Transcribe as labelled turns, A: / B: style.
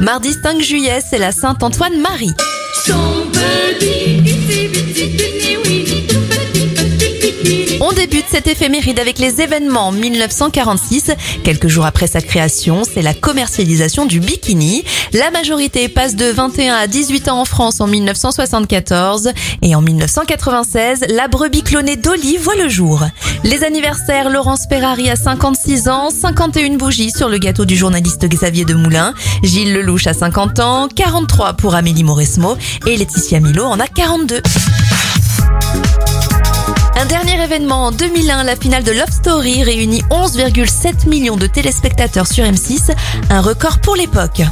A: Mardi 5 juillet, c'est la Saint-Antoine-Marie. Débute cette éphéméride avec les événements 1946. Quelques jours après sa création, c'est la commercialisation du bikini. La majorité passe de 21 à 18 ans en France en 1974. Et en 1996, la brebis clonée Dolly voit le jour. Les anniversaires, Laurence Ferrari a 56 ans, 51 bougies sur le gâteau du journaliste Xavier Demoulin. Gilles Lelouch a 50 ans, 43 pour Amélie Mauresmo et Laetitia Milo en a 42. Un dernier événement en 2001, la finale de Love Story réunit 11,7 millions de téléspectateurs sur M6, un record pour l'époque.